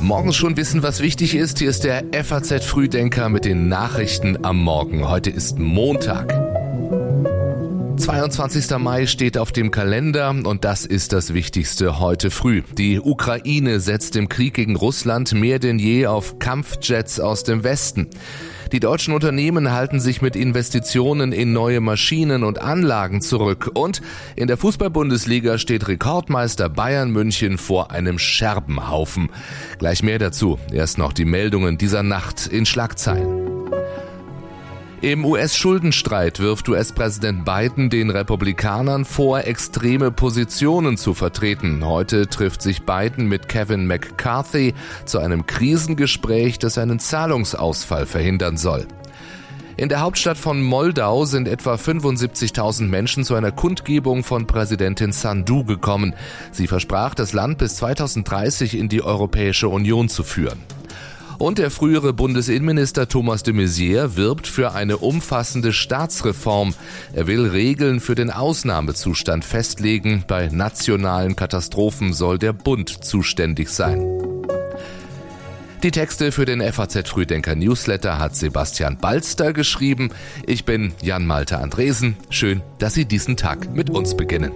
Morgens schon wissen, was wichtig ist. Hier ist der FAZ Frühdenker mit den Nachrichten am Morgen. Heute ist Montag. 22. Mai steht auf dem Kalender und das ist das Wichtigste heute früh. Die Ukraine setzt im Krieg gegen Russland mehr denn je auf Kampfjets aus dem Westen. Die deutschen Unternehmen halten sich mit Investitionen in neue Maschinen und Anlagen zurück. Und in der Fußball-Bundesliga steht Rekordmeister Bayern München vor einem Scherbenhaufen. Gleich mehr dazu. Erst noch die Meldungen dieser Nacht in Schlagzeilen. Im US-Schuldenstreit wirft US-Präsident Biden den Republikanern vor, extreme Positionen zu vertreten. Heute trifft sich Biden mit Kevin McCarthy zu einem Krisengespräch, das einen Zahlungsausfall verhindern soll. In der Hauptstadt von Moldau sind etwa 75.000 Menschen zu einer Kundgebung von Präsidentin Sandu gekommen. Sie versprach, das Land bis 2030 in die Europäische Union zu führen. Und der frühere Bundesinnenminister Thomas de Maizière wirbt für eine umfassende Staatsreform. Er will Regeln für den Ausnahmezustand festlegen. Bei nationalen Katastrophen soll der Bund zuständig sein. Die Texte für den FAZ Frühdenker Newsletter hat Sebastian Balster geschrieben. Ich bin Jan Malte Andresen. Schön, dass Sie diesen Tag mit uns beginnen.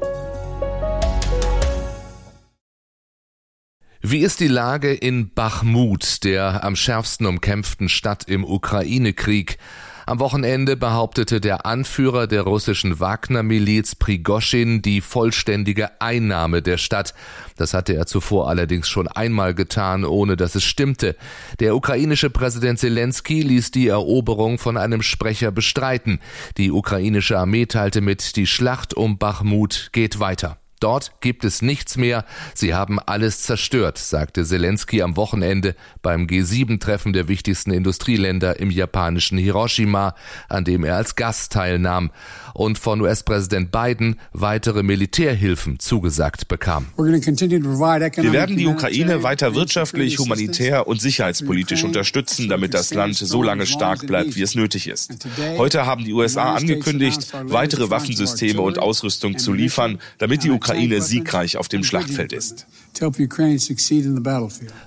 Wie ist die Lage in Bachmut, der am schärfsten umkämpften Stadt im Ukraine-Krieg? Am Wochenende behauptete der Anführer der russischen Wagner-Miliz Prigoschin die vollständige Einnahme der Stadt. Das hatte er zuvor allerdings schon einmal getan, ohne dass es stimmte. Der ukrainische Präsident Zelensky ließ die Eroberung von einem Sprecher bestreiten. Die ukrainische Armee teilte mit, die Schlacht um Bachmut geht weiter. Dort gibt es nichts mehr. Sie haben alles zerstört, sagte Zelensky am Wochenende beim G7-Treffen der wichtigsten Industrieländer im japanischen Hiroshima, an dem er als Gast teilnahm und von US-Präsident Biden weitere Militärhilfen zugesagt bekam. Wir werden die Ukraine weiter wirtschaftlich, humanitär und sicherheitspolitisch unterstützen, damit das Land so lange stark bleibt, wie es nötig ist. Heute haben die USA angekündigt, weitere Waffensysteme und Ausrüstung zu liefern, damit die Ukraine siegreich auf dem Schlachtfeld ist.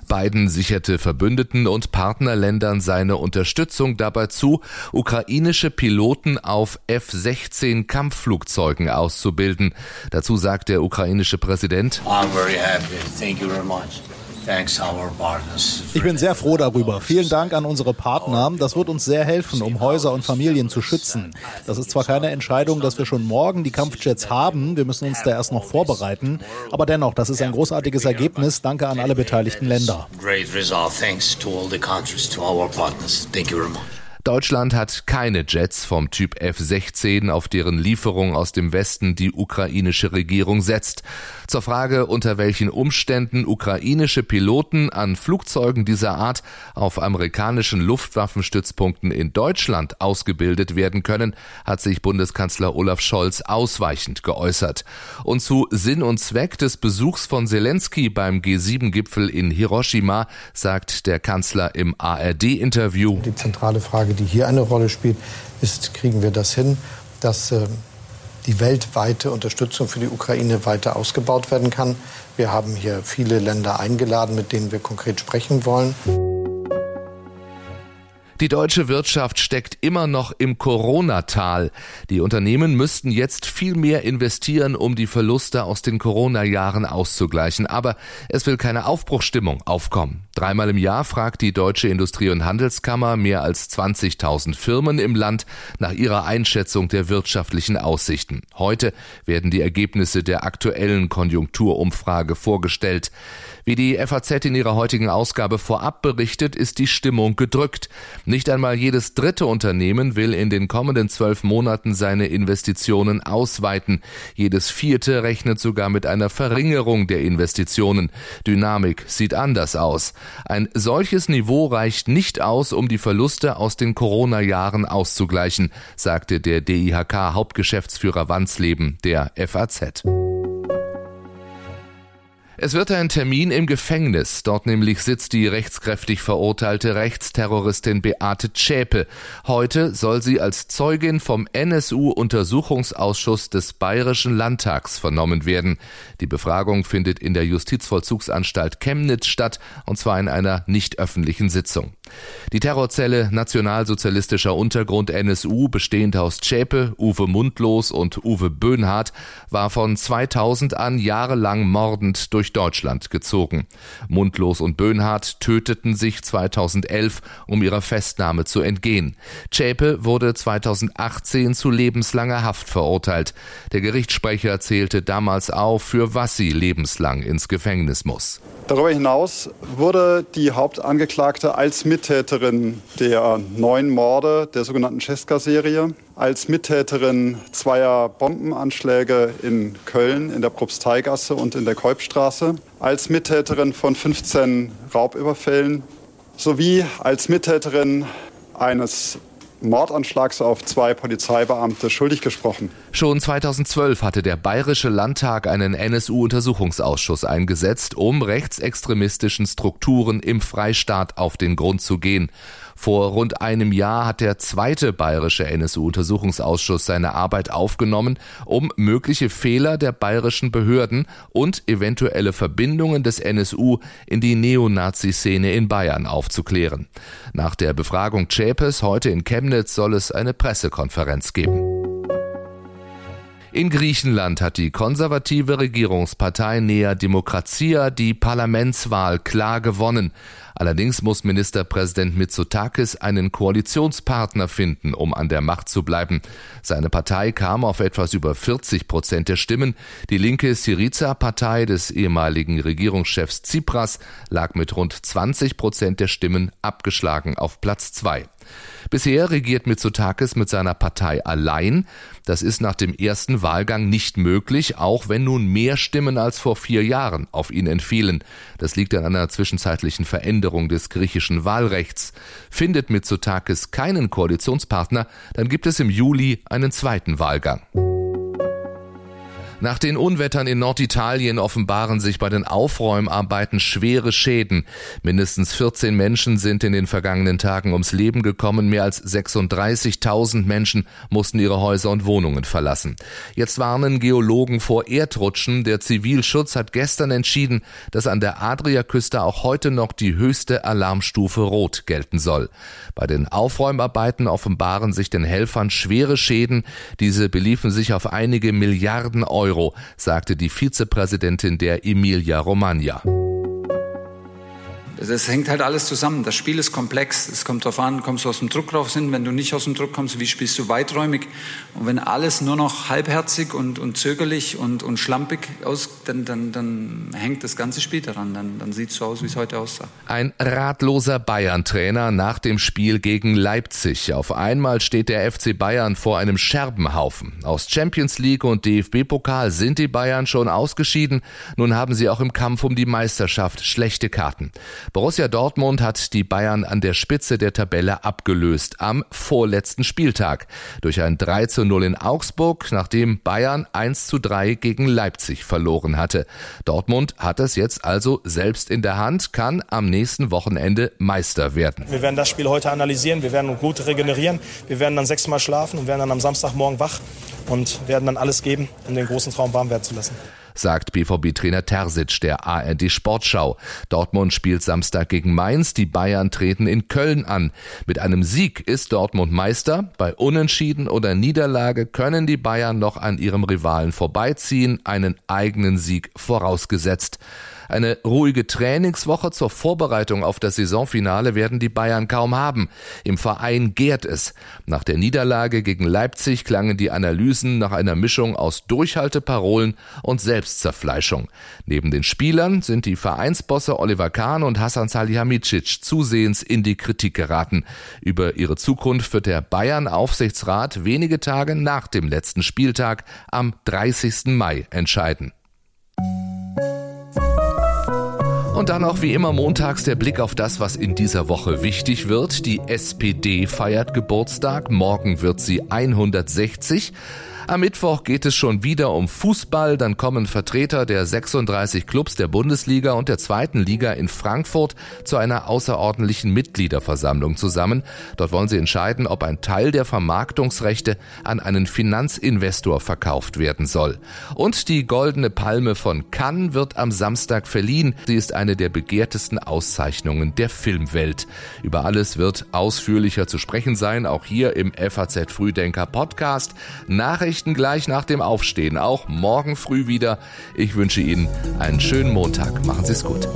Biden sicherte Verbündeten und Partnerländern seine Unterstützung dabei zu, ukrainische Piloten auf F-16 Kampfflugzeugen auszubilden. Dazu sagt der ukrainische Präsident, I'm very happy. Thank you very much. Ich bin sehr froh darüber. Vielen Dank an unsere Partner. Das wird uns sehr helfen, um Häuser und Familien zu schützen. Das ist zwar keine Entscheidung, dass wir schon morgen die Kampfjets haben. Wir müssen uns da erst noch vorbereiten. Aber dennoch, das ist ein großartiges Ergebnis. Danke an alle beteiligten Länder. Great result. Thanks to all the countries, to our partners. Thank you very much. Deutschland hat keine Jets vom Typ F-16, auf deren Lieferung aus dem Westen die ukrainische Regierung setzt. Zur Frage, unter welchen Umständen ukrainische Piloten an Flugzeugen dieser Art auf amerikanischen Luftwaffenstützpunkten in Deutschland ausgebildet werden können, hat sich Bundeskanzler Olaf Scholz ausweichend geäußert. Und zu Sinn und Zweck des Besuchs von Zelensky beim G7-Gipfel in Hiroshima sagt der Kanzler im ARD-Interview. Die zentrale Frage Frage, die hier eine Rolle spielt, ist, kriegen wir das hin, dass äh, die weltweite Unterstützung für die Ukraine weiter ausgebaut werden kann. Wir haben hier viele Länder eingeladen, mit denen wir konkret sprechen wollen. Die deutsche Wirtschaft steckt immer noch im Corona-Tal. Die Unternehmen müssten jetzt viel mehr investieren, um die Verluste aus den Corona-Jahren auszugleichen. Aber es will keine Aufbruchstimmung aufkommen. Dreimal im Jahr fragt die Deutsche Industrie- und Handelskammer mehr als 20.000 Firmen im Land nach ihrer Einschätzung der wirtschaftlichen Aussichten. Heute werden die Ergebnisse der aktuellen Konjunkturumfrage vorgestellt. Wie die FAZ in ihrer heutigen Ausgabe vorab berichtet, ist die Stimmung gedrückt. Nicht einmal jedes dritte Unternehmen will in den kommenden zwölf Monaten seine Investitionen ausweiten. Jedes vierte rechnet sogar mit einer Verringerung der Investitionen. Dynamik sieht anders aus. Ein solches Niveau reicht nicht aus, um die Verluste aus den Corona-Jahren auszugleichen, sagte der DIHK-Hauptgeschäftsführer Wandsleben der FAZ. Es wird ein Termin im Gefängnis. Dort nämlich sitzt die rechtskräftig verurteilte Rechtsterroristin Beate Zschäpe. Heute soll sie als Zeugin vom NSU-Untersuchungsausschuss des Bayerischen Landtags vernommen werden. Die Befragung findet in der Justizvollzugsanstalt Chemnitz statt, und zwar in einer nicht öffentlichen Sitzung. Die Terrorzelle Nationalsozialistischer Untergrund NSU, bestehend aus Zschäpe, Uwe Mundlos und Uwe Böhnhardt, war von 2000 an jahrelang mordend durch Deutschland gezogen. Mundlos und Böhnhardt töteten sich 2011, um ihrer Festnahme zu entgehen. Zschäpe wurde 2018 zu lebenslanger Haft verurteilt. Der Gerichtssprecher zählte damals auf, für was sie lebenslang ins Gefängnis muss. Darüber hinaus wurde die Hauptangeklagte als Mittäterin der neun Morde der sogenannten Cesca-Serie, als Mittäterin zweier Bombenanschläge in Köln, in der Propsteigasse und in der Kolbstraße, als Mittäterin von 15 Raubüberfällen sowie als Mittäterin eines Mordanschlags auf zwei Polizeibeamte schuldig gesprochen. Schon 2012 hatte der Bayerische Landtag einen NSU-Untersuchungsausschuss eingesetzt, um rechtsextremistischen Strukturen im Freistaat auf den Grund zu gehen. Vor rund einem Jahr hat der zweite bayerische NSU-Untersuchungsausschuss seine Arbeit aufgenommen, um mögliche Fehler der bayerischen Behörden und eventuelle Verbindungen des NSU in die Neonazi-Szene in Bayern aufzuklären. Nach der Befragung Chapes heute in Chemnitz soll es eine Pressekonferenz geben. In Griechenland hat die konservative Regierungspartei Nea Demokratia die Parlamentswahl klar gewonnen. Allerdings muss Ministerpräsident Mitsotakis einen Koalitionspartner finden, um an der Macht zu bleiben. Seine Partei kam auf etwas über 40 Prozent der Stimmen. Die linke Syriza-Partei des ehemaligen Regierungschefs Tsipras lag mit rund 20 Prozent der Stimmen abgeschlagen auf Platz zwei. Bisher regiert Mitsotakis mit seiner Partei allein. Das ist nach dem ersten Wahlgang nicht möglich, auch wenn nun mehr Stimmen als vor vier Jahren auf ihn entfielen. Das liegt an einer zwischenzeitlichen Veränderung des griechischen Wahlrechts. Findet Mitsotakis keinen Koalitionspartner, dann gibt es im Juli einen zweiten Wahlgang. Nach den Unwettern in Norditalien offenbaren sich bei den Aufräumarbeiten schwere Schäden. Mindestens 14 Menschen sind in den vergangenen Tagen ums Leben gekommen. Mehr als 36.000 Menschen mussten ihre Häuser und Wohnungen verlassen. Jetzt warnen Geologen vor Erdrutschen. Der Zivilschutz hat gestern entschieden, dass an der Adriaküste auch heute noch die höchste Alarmstufe Rot gelten soll. Bei den Aufräumarbeiten offenbaren sich den Helfern schwere Schäden. Diese beliefen sich auf einige Milliarden Euro. Euro, sagte die Vizepräsidentin der Emilia Romagna. Das hängt halt alles zusammen. Das Spiel ist komplex. Es kommt darauf an, kommst du aus dem Druck raus hin. Wenn du nicht aus dem Druck kommst, wie spielst du weiträumig? Und wenn alles nur noch halbherzig und, und zögerlich und, und schlampig aus, dann, dann, dann hängt das ganze Spiel daran. Dann, dann sieht es so aus, wie es heute aussah. Ein ratloser Bayern-Trainer nach dem Spiel gegen Leipzig. Auf einmal steht der FC Bayern vor einem Scherbenhaufen. Aus Champions League und DFB-Pokal sind die Bayern schon ausgeschieden. Nun haben sie auch im Kampf um die Meisterschaft schlechte Karten. Borussia Dortmund hat die Bayern an der Spitze der Tabelle abgelöst am vorletzten Spieltag durch ein 3 zu 0 in Augsburg, nachdem Bayern 1 zu 3 gegen Leipzig verloren hatte. Dortmund hat es jetzt also selbst in der Hand, kann am nächsten Wochenende Meister werden. Wir werden das Spiel heute analysieren, wir werden gut regenerieren, wir werden dann sechsmal schlafen und werden dann am Samstagmorgen wach und werden dann alles geben, um den großen Traum warm werden zu lassen sagt BVB-Trainer Terzic der ARD Sportschau. Dortmund spielt Samstag gegen Mainz, die Bayern treten in Köln an. Mit einem Sieg ist Dortmund Meister, bei Unentschieden oder Niederlage können die Bayern noch an ihrem Rivalen vorbeiziehen, einen eigenen Sieg vorausgesetzt. Eine ruhige Trainingswoche zur Vorbereitung auf das Saisonfinale werden die Bayern kaum haben. Im Verein gärt es. Nach der Niederlage gegen Leipzig klangen die Analysen nach einer Mischung aus Durchhalteparolen und Selbstzerfleischung. Neben den Spielern sind die Vereinsbosse Oliver Kahn und Hassan Salihamidzic zusehends in die Kritik geraten. Über ihre Zukunft wird der Bayern-Aufsichtsrat wenige Tage nach dem letzten Spieltag am 30. Mai entscheiden. Und dann auch wie immer montags der Blick auf das, was in dieser Woche wichtig wird. Die SPD feiert Geburtstag. Morgen wird sie 160. Am Mittwoch geht es schon wieder um Fußball. Dann kommen Vertreter der 36 Clubs der Bundesliga und der zweiten Liga in Frankfurt zu einer außerordentlichen Mitgliederversammlung zusammen. Dort wollen sie entscheiden, ob ein Teil der Vermarktungsrechte an einen Finanzinvestor verkauft werden soll. Und die Goldene Palme von Cannes wird am Samstag verliehen. Sie ist eine der begehrtesten Auszeichnungen der Filmwelt. Über alles wird ausführlicher zu sprechen sein, auch hier im FAZ Frühdenker Podcast. Nachrichten gleich nach dem Aufstehen, auch morgen früh wieder. Ich wünsche Ihnen einen schönen Montag. Machen Sie es gut.